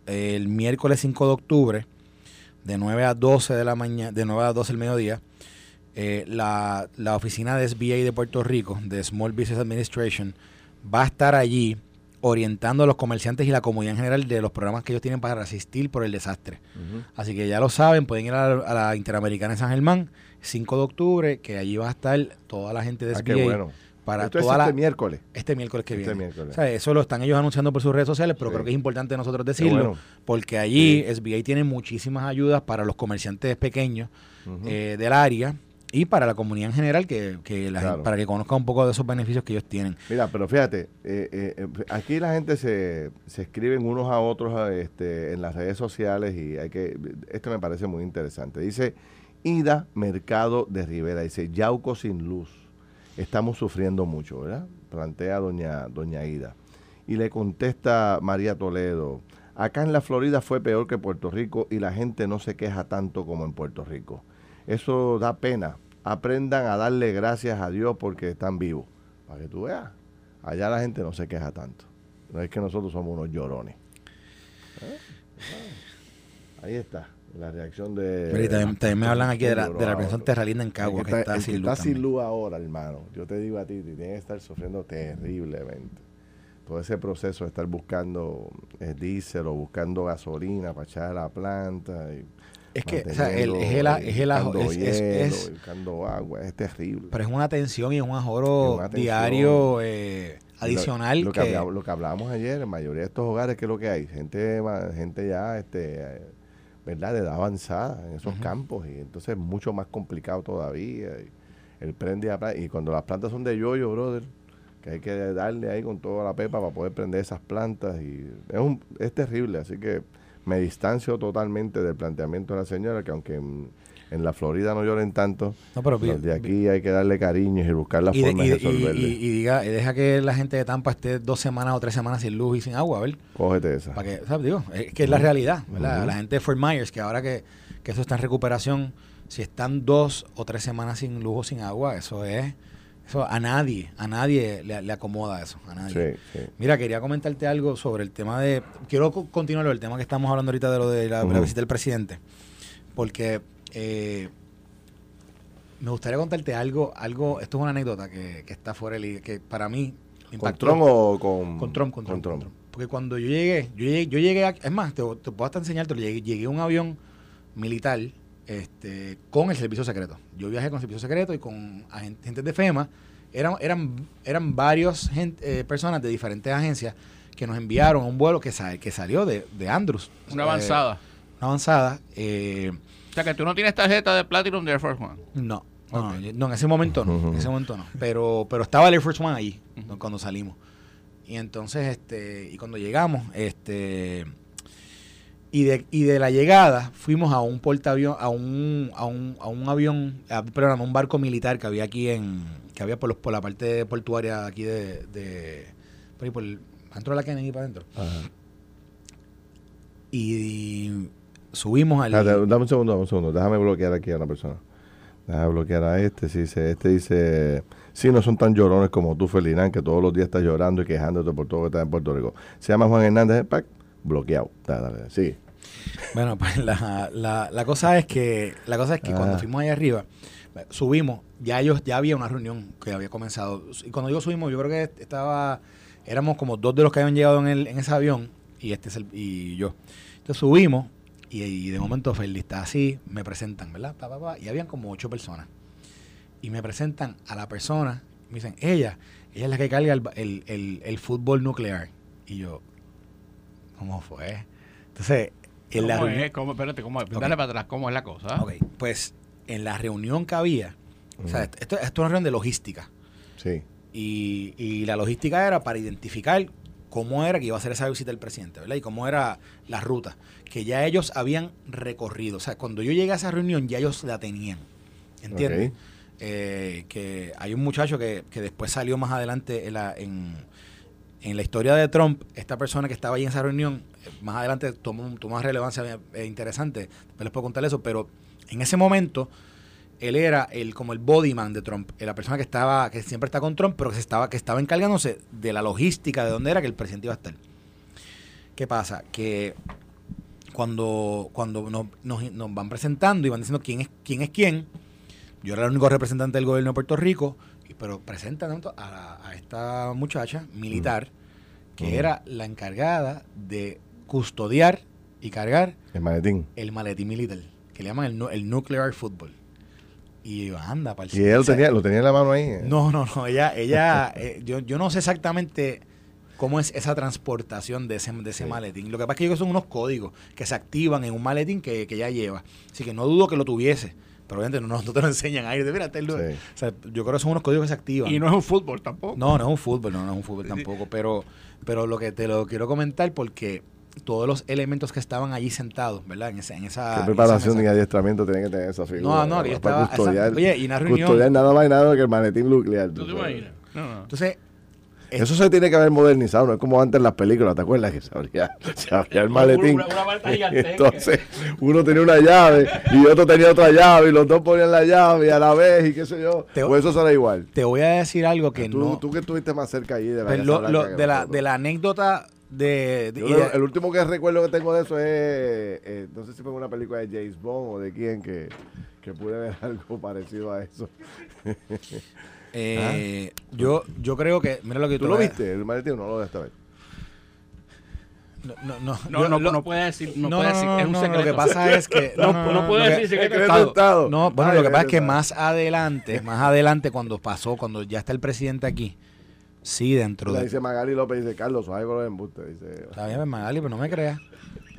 el miércoles 5 de octubre, de 9 a 12 de la mañana, de 9 a 12 del mediodía, eh, la, la, oficina de SBA de Puerto Rico, de Small Business Administration, va a estar allí orientando a los comerciantes y la comunidad en general de los programas que ellos tienen para resistir por el desastre. Así que ya lo saben, pueden ir a la, Interamericana de San Germán, 5 de octubre, que allí va a estar toda la gente de SBA. Ah, para Esto toda es este miércoles. Este miércoles que este viene. O sea, eso lo están ellos anunciando por sus redes sociales, pero creo que es importante nosotros decirlo, porque allí SBA tiene muchísimas ayudas para los comerciantes pequeños eh, del área y para la comunidad en general, que, para que conozca un poco de esos beneficios que ellos tienen. Mira, pero fíjate, eh, eh, aquí la gente se, se escriben unos a otros este, en las redes sociales y hay que, esto me parece muy interesante. Dice Ida Mercado de Rivera, dice Yauco sin luz, estamos sufriendo mucho, ¿verdad? Plantea doña, doña Ida. Y le contesta María Toledo, acá en la Florida fue peor que Puerto Rico y la gente no se queja tanto como en Puerto Rico. Eso da pena. Aprendan a darle gracias a Dios porque están vivos. Para que tú veas. Allá la gente no se queja tanto. No es que nosotros somos unos llorones. ¿Eh? Ahí está. La reacción de. también, me hablan aquí de la, de la terralina en Cagua, que, está, sin luz. Está sin luz ahora, hermano. Yo te digo a ti, tienes que estar sufriendo terriblemente. Todo ese proceso de estar buscando eh, diésel o buscando gasolina para echar a la planta. Y, es que, o sea, el, es el, es el es, es, buscando agua, es terrible. Pero es una tensión y un ajoro diario eh, adicional. Lo, que, hablábamos, lo que hablábamos ayer, en mayoría de estos hogares, ¿qué es lo que hay? Gente, gente ya, este, ¿verdad? De edad avanzada en esos campos y entonces es mucho más complicado todavía. el prende y cuando las plantas son de yoyo, brother, que hay que darle ahí con toda la pepa para poder prender esas plantas y es, un, es terrible, así que me distancio totalmente del planteamiento de la señora, que aunque en, la Florida no lloren tanto, de aquí hay que darle cariño y buscar la forma de, resolverle. Y, diga, deja que la gente de Tampa esté dos semanas o tres semanas sin luz y sin agua, a ver. Cógete esa. Para que, Digo, es que es la realidad, La gente de Fort Myers, que ahora que, que eso está en recuperación, si están dos o tres semanas sin luz o sin agua, eso es a nadie, a nadie le, acomoda eso, a nadie. Mira, quería comentarte algo sobre el tema de, quiero continuar el tema que estamos hablando ahorita de lo de la, visita del presidente, porque eh, me gustaría contarte algo, algo, esto es una anécdota que, está fuera del que para mí impactó. ¿Con Trump o con, con Trump? Con, Trump, Porque cuando yo llegué, yo llegué, yo llegué es más, te, te puedo hasta enseñarte, llegué, llegué a un avión militar este, con el servicio secreto. Yo viajé con el servicio secreto y con agentes de FEMA. Eran, eran, eran varios eh, personas de diferentes agencias que nos enviaron a un vuelo que, que salió de, de Andrews. Una avanzada. Una avanzada. Eh, o sea, que tú no tienes tarjeta de Platinum de Air Force One. No. No, en ese momento no, en ese momento no. Pero, pero estaba el Air Force One ahí cuando salimos. Y entonces, este, y cuando llegamos, este, Y de, y de la llegada fuimos a un portaavión, a un, a un, a un avión, a, perdón, a un barco militar que había aquí en, que había por, los, por la parte portuaria aquí de, de por ahí por el- dentro de la Kennedy para adentro. Ajá. Y, subimos al Espérate, dame un segundo, dame un segundo. Déjame bloquear aquí a una persona. Déjame bloquear a este. Sí, dice, este dice, sí, no son tan llorones como tú, Felinán, que todos los días estás llorando y quejándote por todo lo que está en Puerto Rico. Se llama Juan Hernández, pack, bloqueado. Dale, dale, sigue. Bueno, pues la, la, la cosa es que la cosa es que cuando Ah. fuimos allá arriba, subimos, ya ellos ya había una reunión que había comenzado. Y cuando digo subimos, yo creo que estaba éramos como dos de los que habían llegado en, el, en ese avión y este es el, y yo. Entonces subimos y, y de momento Feliz está así, me presentan, ¿verdad? Pa, pa, pa, y habían como ocho personas. Y me presentan a la persona, me dicen, ella, ella es la que carga el, el- el fútbol nuclear. Y yo, ¿cómo fue? Entonces, en la ¿Cómo reunión- es? ¿Cómo? Espérate, ¿cómo es? Ok. Dale para atrás, ¿cómo es la cosa? Ok, pues en la reunión que había, o sea, esto, esto es una reunión de logística. Sí. Y, y la logística era para identificar cómo era que iba a hacer esa visita del presidente, ¿verdad? Y cómo era la ruta, que ya ellos habían recorrido. O sea, cuando yo llegué a esa reunión, ya ellos la tenían. ¿Entiendes? Eh, que hay un muchacho que, que después salió más adelante en la, en, en la historia de Trump, esta persona que estaba ahí en esa reunión, eh, más adelante tomó, tomó una relevancia eh, interesante, después les puedo contar eso, pero en ese momento él era el como el bodyman de Trump, eh, la persona que estaba, que siempre está con Trump, pero que se estaba, que estaba encargándose de la logística de dónde era que el presidente iba a estar. ¿Qué pasa? Que cuando, cuando nos, nos- nos van presentando y van diciendo quién es quién es quién, yo era el único representante del gobierno de Puerto Rico, pero presentan a, a esta muchacha militar que Ujú. era la encargada de custodiar y cargar El maletín. el maletín militar, que le llaman el, nu- el nuclear football. Y yo, anda, para Y él lo tenía, lo tenía en la mano ahí. eh. No, no, no, ella, ella, eh, yo, yo no sé exactamente cómo es esa transportación de ese, de ese Sí. maletín. Lo que pasa es que ellos son unos códigos que se activan en un maletín que, que ella lleva. Así que no dudo que lo tuviese. Pero obviamente no, no te lo enseñan ahí. De, mira, este es lo- Sí. o sea, yo creo que son unos códigos que se activan. Y no es un fútbol tampoco. No, no es un fútbol, no, no es un fútbol tampoco, pero, pero lo que te lo quiero comentar porque todos los elementos que estaban allí sentados, ¿verdad? En esa, en esa, ¿Qué en preparación esa y adiestramiento tiene que tener esa figura? No, no, para estaba- custodiar, esa- oye, y una reunión- custodiar nada más y nada que el maletín nuclear. ¿Tú te imaginas? No, no. Entonces, Eso se tiene que haber modernizado, no es como antes en las películas, ¿te acuerdas? Que se abría, se abría el maletín. Una- una. Entonces, uno tenía una llave y otro tenía otra llave y los dos ponían la llave a la vez y qué sé yo. Te- Pues eso será igual. te voy a decir algo que tú, no... tú que estuviste más cerca ahí de la Pues lo- lo- de, la, nosotros. de la anécdota de... de- Yo y lo- de- el último que recuerdo que tengo de eso es, eh, no sé si fue una película de James Bond o de quién, que, que pude ver algo parecido a eso. Eh, yo, yo creo que... Mira lo que ¿Tú te lo viste, el maletín? No lo de esta vez. No, no, no, No, yo- no, lo- no puede decir, no, no, puede no, decir, no, es un no, secreto. Lo que pasa es que... No, no puede decir secreto de Estado. Estado. No, bueno, Ay, lo que pasa es que más adelante, más adelante cuando pasó, cuando ya está el presidente aquí, sí, dentro Le de... dice Magali López, dice Carlos, con los embustes. Dice, Está bien, Magali, pero no me creas.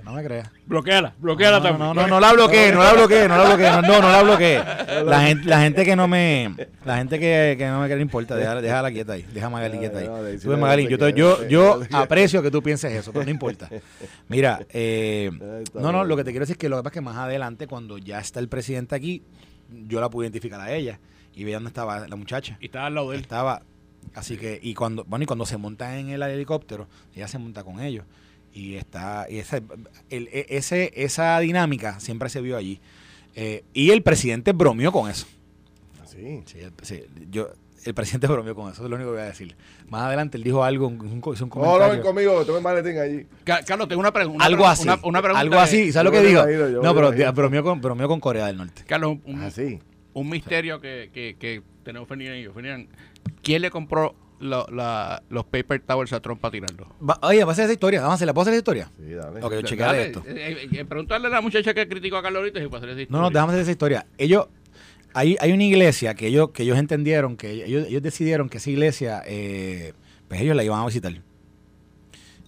No me creas. Bloqueala, bloqueala no, también. no, no, no la bloqueé, no la bloqueé, no la bloqueé, no, no, no la bloqueé. La gente, la gente que no me, la gente que, que no me quiere importa, déjala, déjala quieta ahí, deja a Magali quieta ahí. Tú ves, Magali, yo, yo, yo aprecio que tú pienses eso, pero no importa. Mira, eh, no, no, lo que te quiero decir es que lo que pasa es que más adelante, cuando ya está el presidente aquí, yo la pude identificar a ella y veía dónde estaba la muchacha. Y estaba al lado de él. Estaba, así que, y cuando, bueno, y cuando se monta en el helicóptero, ella se monta con ellos. Y está, y ese, el- e- ese, esa dinámica siempre se vio allí. Eh, y el presidente bromeó con eso. Así. Sí, el, sí, yo, el presidente bromeó con eso, es lo único que voy a decir. Más adelante él dijo algo, un, un, un No, no, comentario. ven conmigo, el maletín allí. Ca- Carlos, tengo una pregunta. algo así. Una, una pregunta. algo así. ¿Sabes lo que yo no, pero bromeó con, bromeó con Corea del Norte. Carlos, un, Así. un misterio que, que, que tenemos Ferdinand y yo. Ferdinand, ¿quién le compró la- los paper towers a Trump para tirarlos? Va- oye, va a ser esa historia. Vamos a hacerla. ¿Puedo hacer esa historia? Sí, dale. Ok, chequeale esto. eh, eh, preguntarle a la muchacha que criticó a Carlos ahorita si puede hacer esa No, historia. no, déjame hacer esa historia. Ellos, hay, hay una iglesia que ellos, que ellos entendieron, que ellos, ellos decidieron que esa iglesia, eh, pues ellos la iban a visitar.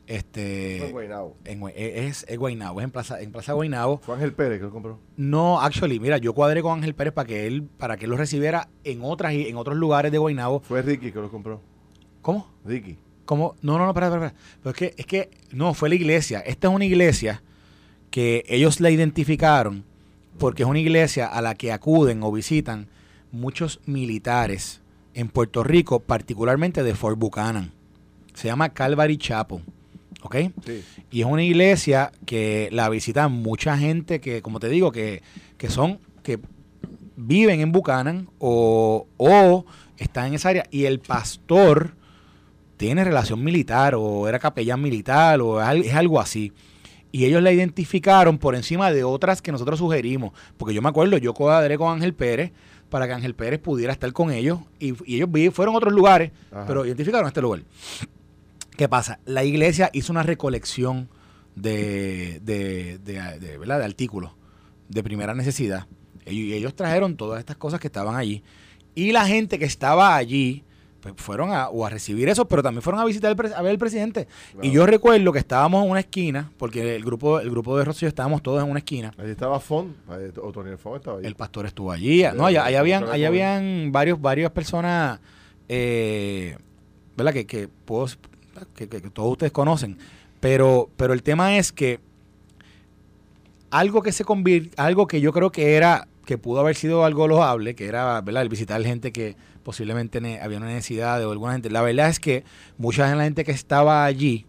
Este, Guaynabo. en, Gua- es, es Guaynabo, es en Plaza, en Plaza Guaynabo. Fue Ángel Pérez que lo compró. No, actually, mira, yo cuadré con Ángel Pérez para que él, para que él lo recibiera en otras y en otros lugares de Guaynabo. Fue Ricky que lo compró. ¿Cómo? Ricky. ¿Cómo? No, no, no, espera, espera. Pero es que, es que, no, fue la iglesia. Esta es una iglesia que ellos la identificaron porque es una iglesia a la que acuden o visitan muchos militares en Puerto Rico, particularmente de Fort Buchanan. Se llama Calvary Chapel. ¿Ok? Sí. Y es una iglesia que la visitan mucha gente que, como te digo, que, que son, que viven en Buchanan o, o están en esa área. Y el pastor tiene relación militar o era capellán militar o es, al- es algo así. Y ellos la identificaron por encima de otras que nosotros sugerimos. Porque yo me acuerdo, yo cuadré con Ángel Pérez para que Ángel Pérez pudiera estar con ellos. Y, y ellos fueron a otros lugares, Ajá. pero identificaron este lugar. ¿Qué pasa? La iglesia hizo una recolección de, de, de- de, ¿verdad? de artículos de primera necesidad. Y ellos trajeron todas estas cosas que estaban allí. Y la gente que estaba allí, pues fueron a, o a recibir eso, pero también fueron a visitar el a ver al presidente. Y yo recuerdo que estábamos en una esquina, porque el grupo, el grupo de Rocío estábamos todos en una esquina. Allí estaba Fon, ahí- o Tony Fon estaba allí. El pastor estuvo allí. No, allá, allá habían, allá habían varios, varias personas, eh, ¿verdad? Que, que, puedo- que, que- que todos ustedes conocen. Pero, pero el tema es que algo que se convirt, algo que yo creo que era, que pudo haber sido algo loable, que era, ¿verdad? El visitar gente que posiblemente había una necesidad de alguna gente. La verdad es que mucha de la gente que estaba allí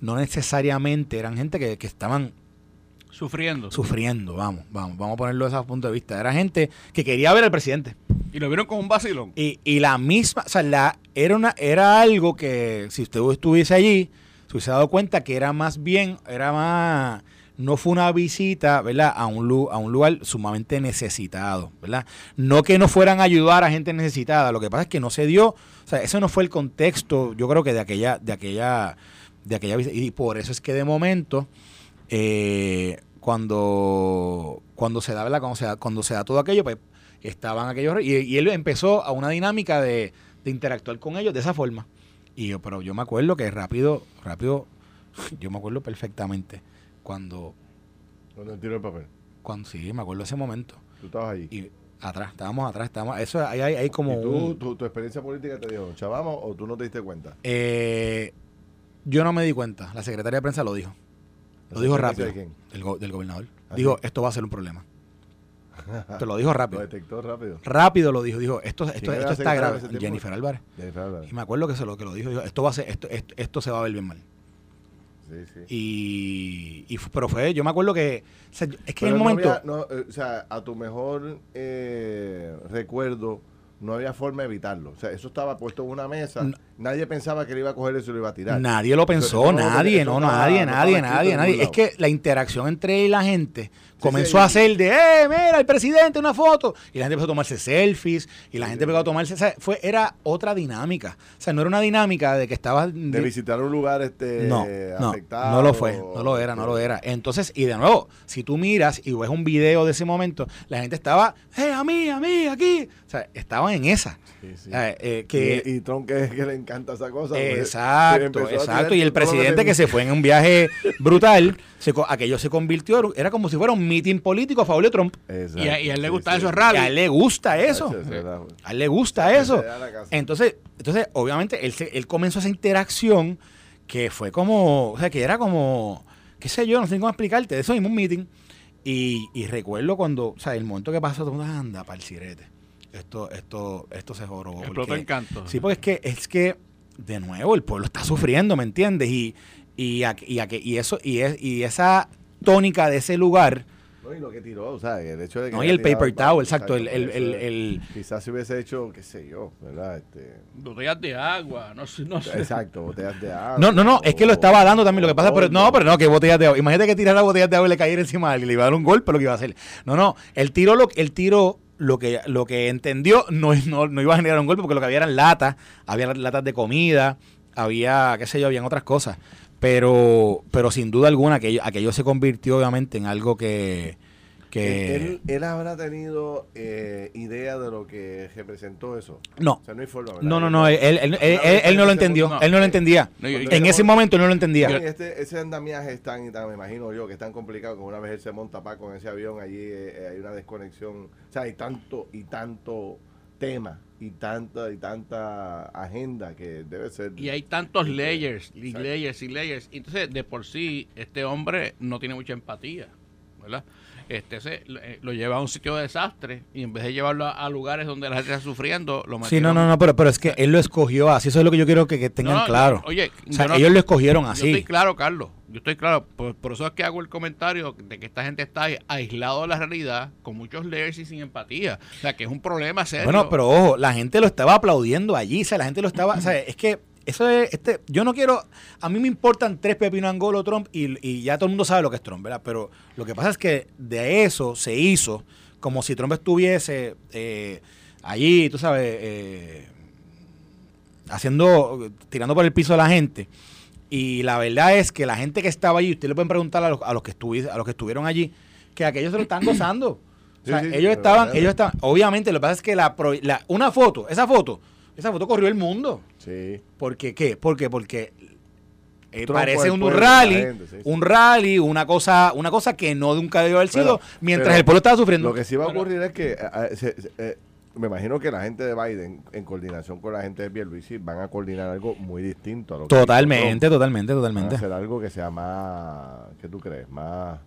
no necesariamente eran gente que, que estaban Sufriendo. sufriendo, vamos, vamos, vamos a ponerlo desde ese punto de vista. Era gente que quería ver al presidente. y lo vieron con un vacilón. Y, y la misma, o sea, la, era, una, era algo que si usted estuviese allí, se hubiese dado cuenta que era más bien, era más, no fue una visita, ¿verdad? A un, a un lugar sumamente necesitado, ¿verdad? No que no fueran a ayudar a gente necesitada, lo que pasa es que no se dio, o sea, eso no fue el contexto, yo creo que de aquella, de aquella, de aquella visita. Y por eso es que de momento, eh, cuando, cuando se da. Cuando se cuando se da todo aquello, pues estaban aquellos y, y él empezó a una dinámica de, de interactuar con ellos de esa forma. Y yo, pero yo me acuerdo que rápido, rápido, yo me acuerdo perfectamente cuando, Cuando tiró el papel. cuando sí, me acuerdo ese momento. Tú estabas allí. Y atrás, estábamos atrás, estábamos, eso hay, hay, hay como ¿Y tú, un- tu, tu experiencia política te dijo, chavamos, o tú no te diste cuenta? eh, yo no me di cuenta, la secretaria de prensa lo dijo. Lo ¿La dijo rápido. de quién? Del, go- del gobernador. ¿Ah, dijo, esto va a ser un problema. Te lo dijo Lo rápido. detectó rápido. Rápido lo dijo. Dijo, esto, esto, ¿Quién era esto está grave. Jennifer Álvarez. Jennifer Álvarez. Y me acuerdo que se lo que lo dijo, dijo, esto va a ser, esto, esto, esto se va a ver bien mal. Sí, sí. Y, y pero fue, yo me acuerdo que, o sea, yo- es que en el no momento, había- no, eh, o sea, a tu mejor eh, recuerdo, no había forma de evitarlo. O sea, eso estaba puesto en una mesa. No. Nadie pensaba que le iba a coger eso y lo iba a tirar. nadie lo pensó, eso no- nadie, no, no nadie, no nadie, nadie, nadie. Es que la interacción entre él y la gente comenzó sí. a ser de, eh, mira, el presidente, una foto. Y la gente empezó a tomarse selfies, y la gente empezó a tomarse, o sea, fue, era otra dinámica. O sea, no era una dinámica de que estabas... De visitar un lugar este, No, no, afectado. no lo fue, no lo era, no lo era. Entonces, y de nuevo, si tú miras y ves un video de ese momento, la gente estaba, hey, a mí, a mí, aquí. O sea, estaban en esa. Sí, sí. Eh, eh, que, y, y Trump que, que le encanta esa cosa. pues, exacto, exacto. Y el presidente que se fue en un viaje brutal, se, aquello se convirtió, era como si fuera un meeting político a favor de Trump. Exacto, Y a, y a él le sí, sí. esos Y rallies. a él le gusta eso. Eso A él le gusta eso. Entonces, entonces obviamente, él, se- él comenzó esa interacción que fue como, o sea, que era como, qué sé yo, no sé cómo explicarte, de eso mismo un meeting. Y, y recuerdo cuando, o sea, el momento que pasó, todo el mundo, anda, para el sirete. Esto, esto, esto se joró. Explotó porque- en canto. Sí, porque es que, es que, de nuevo, el pueblo está sufriendo, ¿me entiendes? Y, y, a- y, a que- y eso, y, es, y esa tónica de ese lugar, No, y lo que tiró, o sea, el hecho de que. no, y el paper towel, exacto, el, el, el, Quizás se hubiese hecho, qué sé yo, ¿verdad? Este, Botellas de agua, no sé, no sé. exacto, botellas de agua. No, no, no, es que lo estaba dando también. Lo que pasa, pero no, pero no, que botellas de agua. Imagínate que tirara botellas de agua y le cayera encima a alguien, le iba a dar un golpe lo que iba a hacer. No, no, el tiro lo, el tiro lo que lo que entendió no, no, no iba a generar un golpe porque lo que había eran latas, había latas de comida, había, qué sé yo, habían otras cosas. Pero, pero sin duda alguna, aquello, aquello se convirtió obviamente en algo que, que Él, habrá tenido eh, idea de lo que representó eso. no. O sea, no hay forma, ¿verdad? No, no, no, él, él, él- él- él no lo entendió, No. él no lo entendía. No, yo- yo- En ese momento él no lo entendía. Este, ese andamiaje es tan, y tan, me imagino yo, que es tan complicado que una vez él se monta para con ese avión, allí eh, eh, hay una desconexión. O sea, hay tanto y tanto tema y tanta y tanta agenda que debe ser. Y hay tantos layers, y layers y layers. Entonces, de por sí, este hombre no tiene mucha empatía, ¿verdad? Este se, eh, lo lleva a un sitio de desastre y en vez de llevarlo a, lugares donde la gente está sufriendo, lo Sí, no, no, no, pero, pero es que él lo escogió así, eso es lo que yo quiero que, tengan claro. oye, ellos lo escogieron así. Yo estoy claro, Carlos, yo estoy claro, por, eso es que hago el comentario de que esta gente está aislado de la realidad, con muchos layers y sin empatía. O sea, que es un problema serio. Bueno, pero ojo, la gente lo estaba aplaudiendo allí, o sea, la gente lo estaba, o sea, es que eso es, este, yo no quiero, a mí me importan tres pepinos Angolo Trump y, ya todo el mundo sabe lo que es Trump, ¿verdad? Pero lo que pasa es que de eso se hizo como si Trump estuviese eh, allí, tú sabes, eh, haciendo, tirando por el piso a la gente. Y la verdad es que la gente que estaba allí, usted le pueden preguntar a los, a los que, a los que estuvieron allí, que aquellos se lo están gozando. o sea, ellos estaban, ellos estaban, obviamente lo que pasa es que la, la, una foto, esa foto, esa foto corrió el mundo. Sí. ¿Por qué? ¿Qué? ¿Por qué? Porque eh, parece un rally, un rally, una cosa, una cosa que no nunca debió haber sido, mientras el pueblo estaba sufriendo. Lo que sí va a ocurrir es que eh, eh, me imagino que la gente de Biden, en coordinación con la gente de Pierluisi, van a coordinar algo muy distinto a lo que Totalmente, totalmente, totalmente. hacer algo que sea más, ¿qué tú crees? Más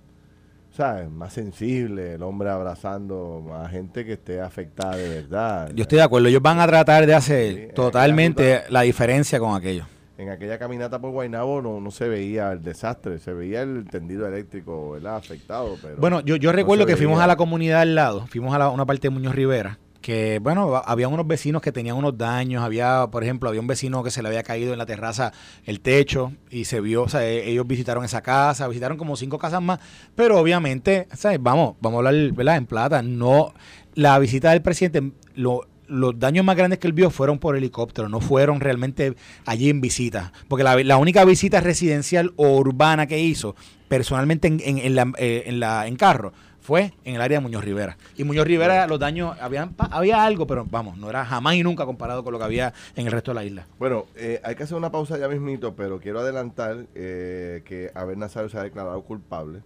¿sabes? Más sensible, el hombre abrazando a gente que esté afectada de verdad. Yo estoy de acuerdo, ellos van a tratar de hacer totalmente la diferencia con aquello. En aquella caminata por Guaynabo no, no se veía el desastre, se veía el tendido eléctrico ¿verdad? afectado. Pero bueno, yo, yo recuerdo que fuimos a la comunidad al lado, fuimos a una parte de Muñoz Rivera que bueno, había unos vecinos que tenían unos daños, había, por ejemplo, había un vecino que se le había caído en la terraza el techo y se vio, o sea, e, ellos visitaron esa casa, visitaron como cinco casas más, pero obviamente, ¿sabes? vamos, vamos a hablar, ¿verdad? En plata, no, la visita del presidente, lo, los daños más grandes que él vio fueron por helicóptero, no fueron realmente allí en visita. Porque la, la única visita residencial o urbana que hizo personalmente en, en, en, la, eh, en, la, en carro fue en el área de Muñoz Rivera. Y Muñoz Rivera, los daños, habían, había algo, pero vamos, no era jamás y nunca comparado con lo que había en el resto de la isla. Bueno, eh, hay que hacer una pausa ya mismito, pero quiero adelantar eh, que Abel Nazario se ha declarado culpable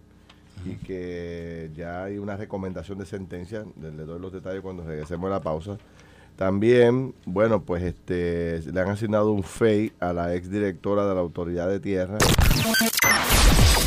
y que ya hay una recomendación de sentencia, le doy los detalles cuando regresemos a la pausa. También, bueno, pues este le han asignado un FEI a la exdirectora de la Autoridad de Tierra.